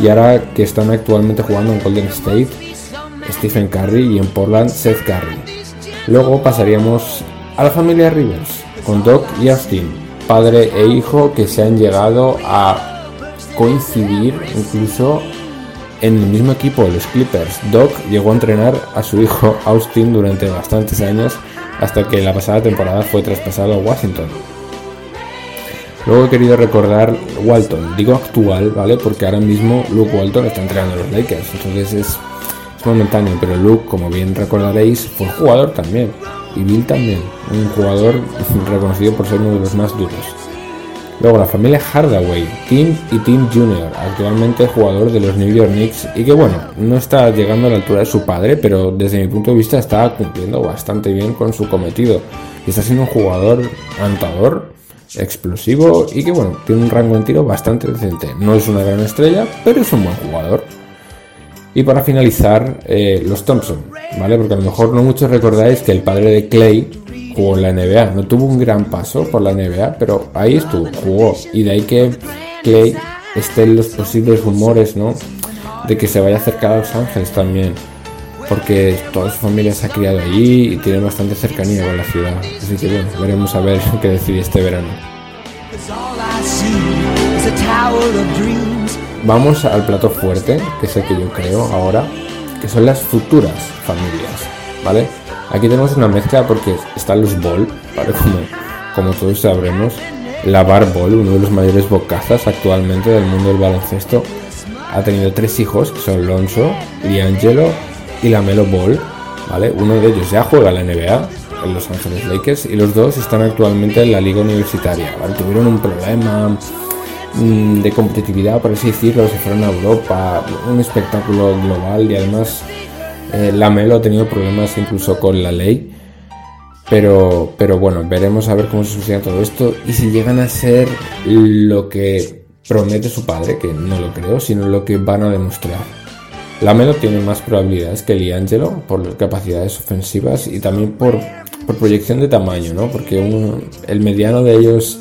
Y ahora que están actualmente jugando en Golden State, Stephen Curry y en Portland, Seth Curry. Luego pasaríamos a la familia Rivers, con Doc y Austin, padre e hijo que se han llegado a coincidir incluso en el mismo equipo, los Clippers. Doc llegó a entrenar a su hijo Austin durante bastantes años hasta que la pasada temporada fue traspasado a Washington. Luego he querido recordar Walton, digo actual, ¿vale? Porque ahora mismo Luke Walton está entrenando a los Lakers, entonces es, es momentáneo, pero Luke, como bien recordaréis, fue jugador también. Y Bill también, un jugador reconocido por ser uno de los más duros. Luego la familia Hardaway, Tim y Tim Jr., actualmente jugador de los New York Knicks y que bueno, no está llegando a la altura de su padre, pero desde mi punto de vista está cumpliendo bastante bien con su cometido. Está siendo un jugador anotador, explosivo y que bueno, tiene un rango en tiro bastante decente. No es una gran estrella, pero es un buen jugador. Y para finalizar, eh, los Thompson, ¿vale? Porque a lo mejor no muchos recordáis que el padre de Clay jugó en la NBA. No tuvo un gran paso por la NBA, pero ahí estuvo, jugó. Y de ahí que Clay esté en los posibles rumores, ¿no? De que se vaya a acercar a Los Ángeles también. Porque toda su familia se ha criado allí y tiene bastante cercanía con la ciudad. Así que bueno, veremos a ver qué decide este verano. Vamos al plato fuerte, que es el que yo creo ahora, que son las futuras familias, ¿vale? Aquí tenemos una mezcla porque están los Ball, ¿vale? Como, todos sabremos, la Bar Ball, uno de los mayores bocazas actualmente del mundo del baloncesto, ha tenido tres hijos, que son Lonzo, Liangelo y Lamelo Ball, ¿vale? Uno de ellos ya juega la NBA, en Los Ángeles Lakers, y los dos están actualmente en la liga universitaria. Tuvieron un problema mm, de competitividad, por así decirlo, se fueron a Europa, un espectáculo global y además eh, Lamelo ha tenido problemas incluso con la ley. Pero, pero bueno, veremos a ver cómo se soluciona todo esto y si llegan a ser lo que promete su padre, que no lo creo, sino lo que van a demostrar. Lamelo tiene más probabilidades que Liangelo por capacidades ofensivas y también por, por proyección de tamaño, ¿no? Porque el mediano de ellos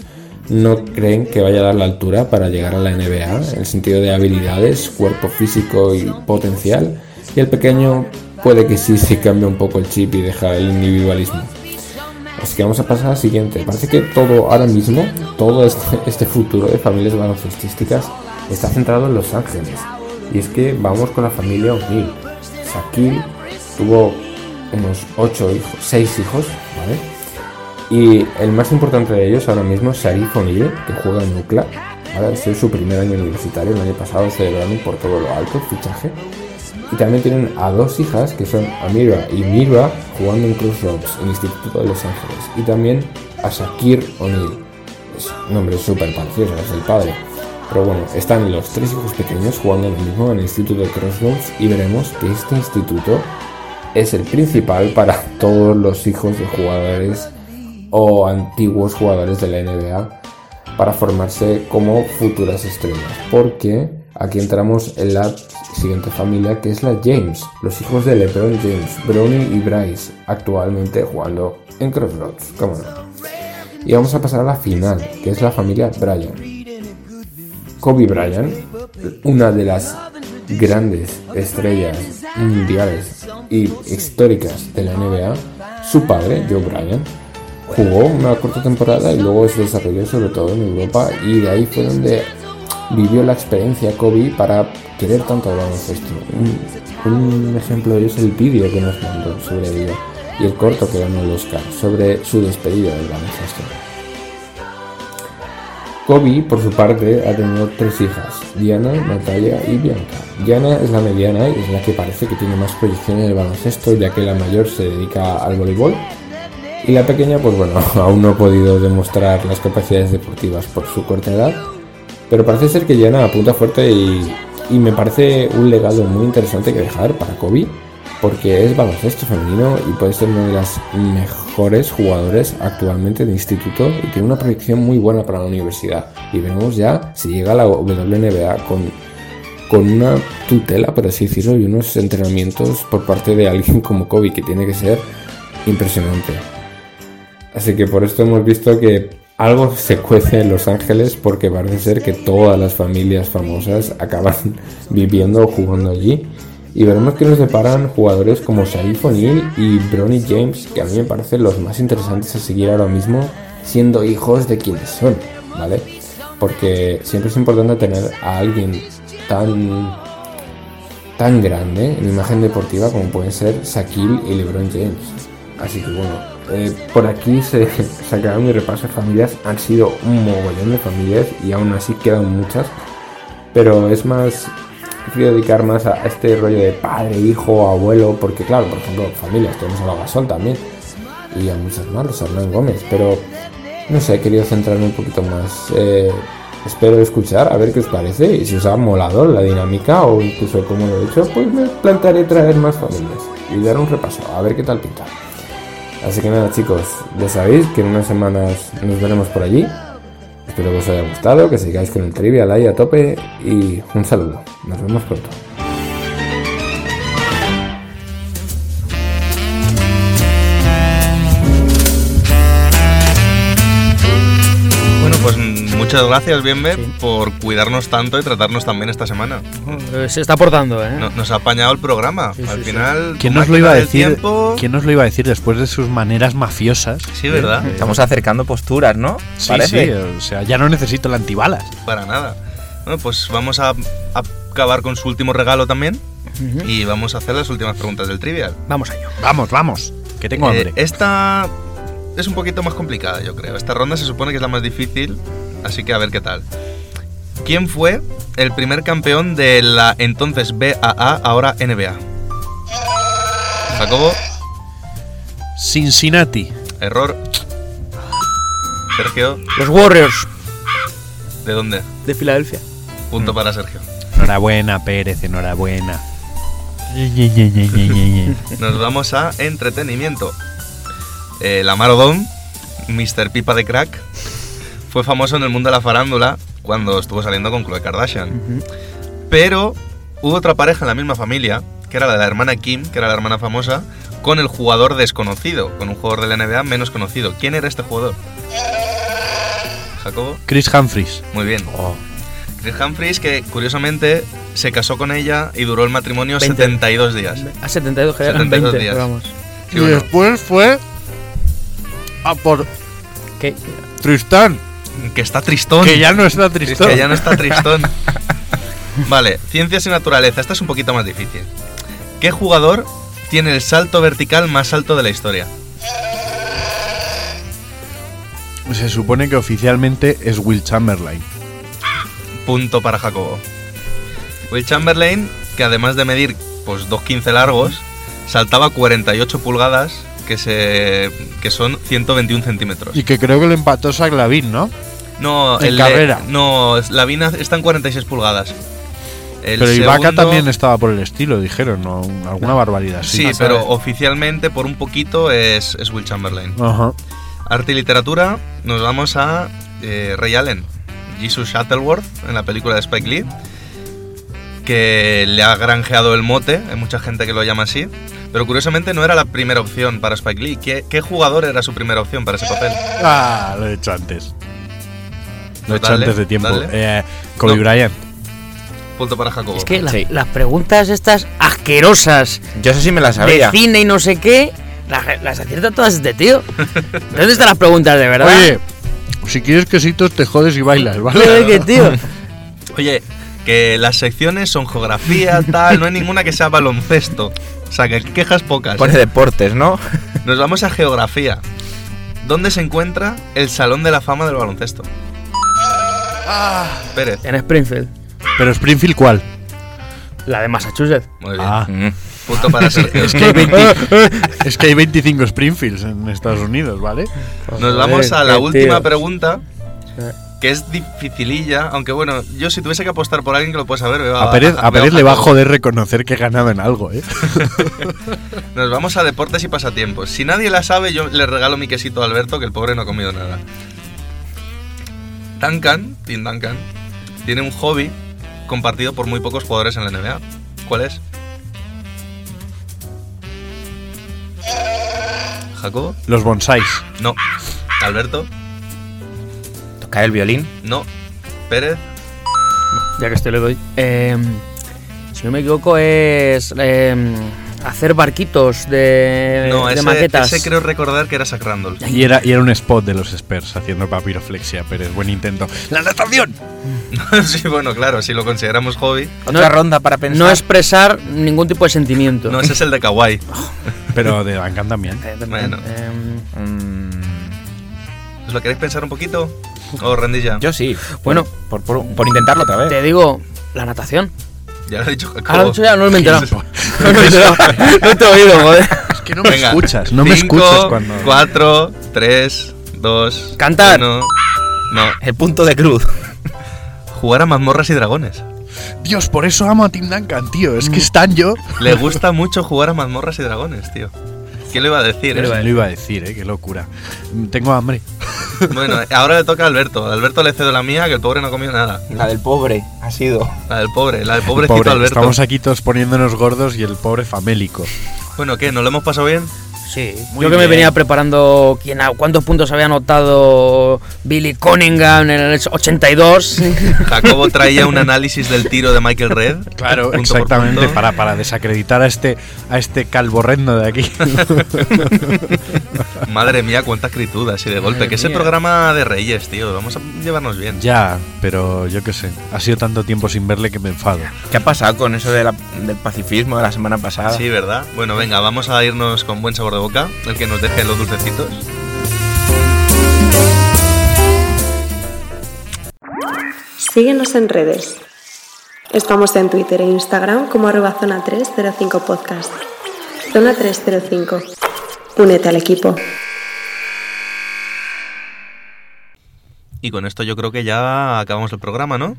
no creen que vaya a dar la altura para llegar a la NBA en el sentido de habilidades, cuerpo físico y potencial. Y el pequeño puede que sí, sí cambie un poco el chip y deja el individualismo. Así que vamos a pasar al siguiente. Parece que todo ahora mismo, todo este, este futuro de familias baloncestísticas está centrado en Los Ángeles. Y es que vamos con la familia O'Neill. Shaquille tuvo unos 8 hijos, 6 hijos, ¿vale? Y el más importante de ellos ahora mismo es Sharif O'Neill, que juega en UCLA. Ahora es su primer año universitario, el año pasado celebraron por todo lo alto fichaje. Y también tienen a dos hijas que son Amira y Mirva jugando en Crossroads, en el Instituto de Los Ángeles. Y también a Shakir O'Neill. Es un nombre súper parecido, es el padre. Pero bueno, están los tres hijos pequeños jugando lo mismo en el Instituto de Crossroads y veremos que este instituto es el principal para todos los hijos de jugadores o antiguos jugadores de la NBA para formarse como futuras estrellas. Porque aquí entramos en la siguiente familia que es la James, los hijos de LeBron James, Bronny y Bryce, actualmente jugando en Crossroads, cómo no. Y vamos a pasar a la final, que es la familia Bryant. Kobe Bryant, una de las grandes estrellas mundiales y históricas de la NBA, su padre, Joe Bryant, jugó una corta temporada y luego se desarrolló sobre todo en Europa y de ahí fue donde vivió la experiencia Kobe para querer tanto el baloncesto. Un, un ejemplo es el vídeo que nos mandó sobre ello y el corto que ganó el Oscar sobre su despedida del baloncesto. Kobe, por su parte, ha tenido tres hijas, Diana, Natalia y Bianca. Diana es la mediana y es la que parece que tiene más proyección en el baloncesto, ya que la mayor se dedica al voleibol. Y la pequeña, pues bueno, aún no ha podido demostrar las capacidades deportivas por su corta edad. Pero parece ser que Diana apunta fuerte y, y me parece un legado muy interesante que dejar para Kobe, porque es baloncesto femenino y puede ser una de las mejores jugadores actualmente de instituto y tiene una proyección muy buena para la universidad. Y veremos ya si llega a la WNBA con, con una tutela, por así decirlo, y unos entrenamientos por parte de alguien como Kobe, que tiene que ser impresionante. Así que por esto hemos visto que algo se cuece en Los Ángeles porque parece ser que todas las familias famosas acaban viviendo o jugando allí. Y veremos que nos deparan jugadores como Sharif O'Neal y Bronny James, que a mí me parecen los más interesantes a seguir ahora mismo, siendo hijos de quienes son, ¿vale? Porque siempre es importante tener a alguien tan tan grande en imagen deportiva como pueden ser Shaquille y LeBron James. Así que bueno, eh, por aquí se, se acaba mi repaso de familias. Han sido un mogollón de familias y aún así quedan muchas. Pero es más, quiero dedicar más a este rollo de padre, hijo, abuelo, porque claro, por ejemplo, familias, tenemos a la Gasol también y a mis hermanos, a Hernán Gómez, pero no sé, he querido centrarme un poquito más. Eh, espero escuchar, a ver qué os parece y si os ha molado la dinámica o incluso como lo he hecho, pues me plantearé traer más familias y dar un repaso, a ver qué tal pinta. Así que nada chicos, ya sabéis que en unas semanas nos veremos por allí. Espero que os haya gustado, que sigáis con el trivial ahí a tope y un saludo. Nos vemos pronto. Muchas gracias, Bienve, por cuidarnos tanto y tratarnos tan bien esta semana. Eh, Se está portando, ¿eh? No- nos ha apañado el programa. Sí, Al sí, sí. final. ¿Quién nos lo iba a decir? tiempo- ¿Quién nos lo iba a decir después de sus maneras mafiosas? Sí, ¿verdad? Estamos acercando posturas, ¿no? Sí, Parece. sí, o sea, ya no necesito la antibalas. Para nada. Bueno, pues vamos a, a acabar con su último regalo también. Ujú. Y vamos a hacer las últimas preguntas del trivial. Vamos a ello. Vamos, vamos, que tengo Eh, hambre. esta es un poquito más complicada, yo creo. Esta ronda se supone que es la más difícil, así que a ver qué tal. ¿Quién fue el primer campeón de la entonces BAA, ahora NBA? Jacobo, Cincinnati. error. Sergio, Los Warriors ¿de dónde? de Filadelfia. Punto para Sergio. Enhorabuena, Pérez, enhorabuena. Nos vamos a entretenimiento. Eh, Lamar Odom, Mr. Pipa de Crack, fue famoso en el mundo de la farándula cuando estuvo saliendo con Khloe Kardashian. Pero hubo otra pareja en la misma familia, que era la de la hermana Kim, que era la hermana famosa, con el jugador desconocido, con un jugador de la NBA menos conocido. ¿Quién era este jugador? Jacobo. Chris Humphries. Muy bien. Chris Humphries, que curiosamente se casó con ella y duró el matrimonio 20. 72 días. A 72 que eran 72 20, días. vamos. Sí, bueno, después fue a por ¿Qué? Tristán, que está tristón. que ya no está Tristán. Que ya no está tristón. vale, ciencias y naturaleza. Esta es un poquito más difícil. ¿Qué jugador tiene el salto vertical más alto de la historia? Se supone que oficialmente es Will Chamberlain. Punto para Jacobo. Will Chamberlain, que además de medir pues 2.15 largos, saltaba 48 pulgadas, que, se, que son 121 centímetros. Y que creo que lo empató Zach Lavin, ¿no? No, En el carrera. no, la Vina está en 46 pulgadas. El Pero Ibaka segundo- también estaba por el estilo, dijeron, ¿no? Alguna barbaridad así. Sí, pero oficialmente por un poquito es, es Will Chamberlain. Ajá. Arte y literatura, nos vamos a eh, Ray Allen, Jesus Shuttleworth, en la película de Spike Lee, que le ha granjeado el mote, hay mucha gente que lo llama así, pero curiosamente no era la primera opción para Spike Lee. ¿Qué, qué jugador era su primera opción para ese papel? Ah, lo he hecho antes. Lo he hecho Dale, antes de tiempo. Eh, Kobe No. Bryant. Punto para Jacobo. Es que la- Sí. las preguntas estas asquerosas Yo eso sí me la de sabía. cine y no sé qué, las, las acierta todas este tío. ¿Dónde están las preguntas de verdad? Oye, si quieres quesitos te jodes y bailas, ¿vale? Tío. Oye, que las secciones son geografía, tal, no hay ninguna que sea baloncesto. O sea, que quejas pocas. Pone ¿eh? deportes, ¿no? Nos vamos a geografía. ¿Dónde se encuentra el Salón de la Fama del Baloncesto? Pérez. En Springfield, Pero Springfield, ¿cuál? la de Massachusetts. Muy bien. Ah. Mm. Punto para Sergio. Es que, hay 20 es que hay 25 Springfields en Estados Unidos, ¿vale? Nos vamos a la última pregunta. Que es dificililla, aunque bueno, yo si tuviese que apostar por alguien que lo pueda saber, me va A Pérez, a Pérez le va a joder reconocer que he ganado en algo, ¿eh? Nos vamos a deportes y pasatiempos. Si nadie la sabe, yo le regalo mi quesito a Alberto, que el pobre no ha comido nada. Duncan, Tim Duncan, tiene un hobby compartido por muy pocos jugadores en la NBA. ¿Cuál es? ¿Jacobo? Los bonsáis. No. ¿Alberto? Tocar el violín. No. ¿Pérez? Ya que estoy le doy. Eh, si no me equivoco es eh, hacer barquitos de, no, de ese, maquetas. ese creo recordar que era Zach Randolph. Y era, y era un spot de los Spurs haciendo papiroflexia, Pérez. Buen intento. ¡La natación! sí, bueno, claro, si lo consideramos hobby. Otra ronda para pensar. No expresar ningún tipo de sentimiento. No, ese es el de Kawaii. Pero de Duncan también. Eh, Bueno. eh, Mm, ¿Os lo queréis pensar un poquito? ¿O rendís ya? yo sí. Bueno. por, por, por intentarlo otra vez. te digo, la natación. Ya lo he dicho. Ah, lo he dicho ya, no me he enterado. No me he enterado. No te he oído, joder. Es que no me Venga. escuchas, no me Cinco, escuchas cuando. 4, 3, 2. Cantar. No. El punto de cruz. Jugar a mazmorras y dragones. Dios, por eso amo a Tim Duncan, tío. Es que están yo. Le gusta mucho jugar a mazmorras y dragones, tío. ¿Quién lo iba a decir? Pero eh? Lo iba a decir, eh, qué locura. Tengo hambre. Bueno, ahora le toca a Alberto. A Alberto le cedo la mía, que el pobre no ha comido nada. La del pobre ha sido. La del pobre, la del pobrecito Pobre, Alberto. estamos aquí todos poniéndonos gordos y el pobre famélico. Bueno, ¿qué? ¿Nos lo hemos pasado bien? Sí, Muy yo que me bien. venía preparando quién, ha- cuántos puntos había anotado Billy Cunningham en el 82. Jacobo traía un análisis del tiro de Michael Red. Claro, punto por exactamente, punto. para, para desacreditar a este, a este calvorrendo de aquí. Madre mía, cuánta acritud así de golpe. Madre Que es el programa de Reyes, tío. Vamos a llevarnos bien. ya, pero yo qué sé. Ha sido tanto tiempo sin verle que me enfado. ¿Qué ha pasado con eso de la- del pacifismo de la semana pasada? Sí, ¿verdad? Bueno, venga, vamos a irnos con buen sabor de boca. El que nos deje los dulcecitos. Síguenos en redes. Estamos en Twitter e Instagram como arroba zona 305 podcast. Zona 305. Únete al equipo. Y con esto yo creo que ya acabamos el programa, ¿no?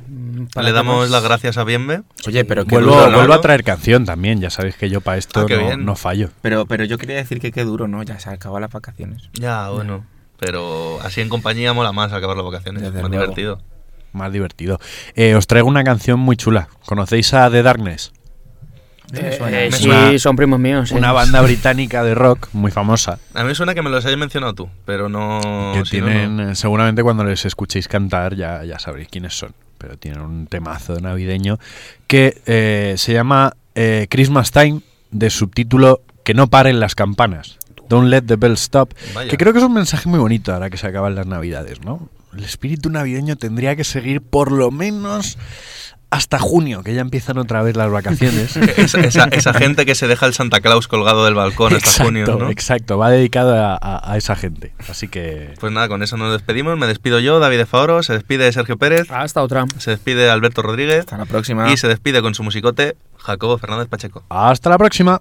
para Le que damos nos- las gracias a Bienve. Oye, pero qué Vuelvo, duro, ¿no? vuelvo a traer canción también, ya sabéis que yo para esto Ah, no, fallo. Pero, pero yo quería decir que qué duro, ¿no? Ya se acaban las vacaciones. Ya, bueno. Pero así en compañía mola más acabar las vacaciones. Desde más luego. divertido. Más divertido. Eh, os traigo una canción muy chula. ¿Conocéis a The Darkness? Eh, Me sí, suena- son primos míos. sí. Una banda británica de rock muy famosa. A mí suena que me los hayas mencionado tú, pero no. que si tienen, no. eh, seguramente cuando les escuchéis cantar ya, ya sabréis quiénes son. Pero tienen un temazo navideño que eh, se llama eh, Christmas Time, de subtítulo Que no paren las campanas. Don't let the bells stop. Vaya. Que creo que es un mensaje muy bonito ahora que se acaban las navidades, ¿no? El espíritu navideño tendría que seguir por lo menos hasta junio, que ya empiezan otra vez las vacaciones. Esa, esa- esa gente que se deja el Santa Claus colgado del balcón hasta exacto, junio, ¿no? exacto, va dedicado a, a- a esa gente. Así que Pues nada, con eso nos despedimos. Me despido yo, David de Favoro, se despide Sergio Pérez, Hasta otra. se despide Alberto Rodríguez Hasta la próxima. y se despide con su musicote Jacobo Fernández Pacheco. hasta la próxima.